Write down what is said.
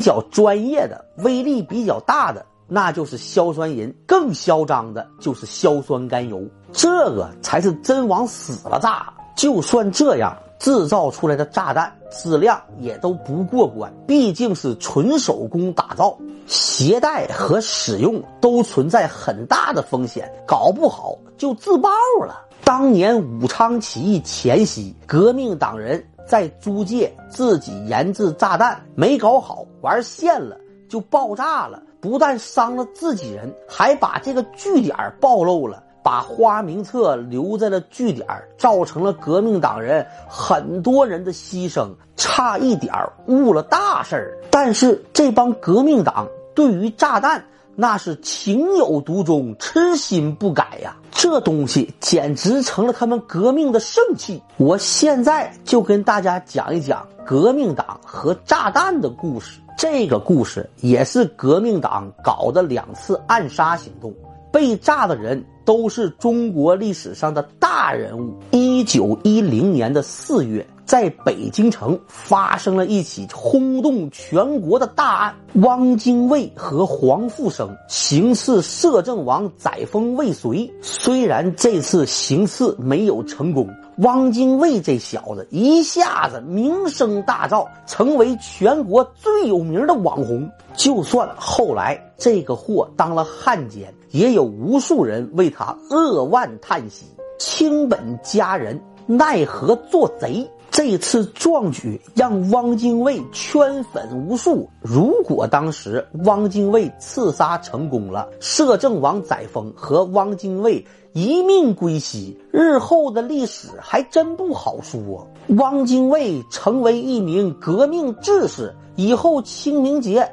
较专业的、威力比较大的，那就是硝酸银；更嚣张的就是硝酸甘油。这个才是真往死了炸。就算这样，制造出来的炸弹质量也都不过关，毕竟是纯手工打造，携带和使用都存在很大的风险，搞不好就自爆了。当年武昌起义前夕，革命党人在租界自己研制炸弹，没搞好，玩线了就爆炸了，不但伤了自己人，还把这个据点暴露了。把花名册留在了据点，造成了革命党人很多人的牺牲，差一点误了大事儿。但是这帮革命党对于炸弹那是情有独钟，痴心不改呀！这东西简直成了他们革命的圣器。我现在就跟大家讲一讲革命党和炸弹的故事。这个故事也是革命党搞的两次暗杀行动。被炸的人都是中国历史上的大人物。一九一零年的四月，在北京城发生了一起轰动全国的大案：汪精卫和黄复生行刺摄政王载沣未遂。虽然这次行刺没有成功，汪精卫这小子一下子名声大噪，成为全国最有名的网红。就算后来这个货当了汉奸。也有无数人为他扼腕叹息，清本佳人奈何做贼？这次壮举让汪精卫圈粉无数。如果当时汪精卫刺杀成功了，摄政王载沣和汪精卫一命归西，日后的历史还真不好说。汪精卫成为一名革命志士，以后清明节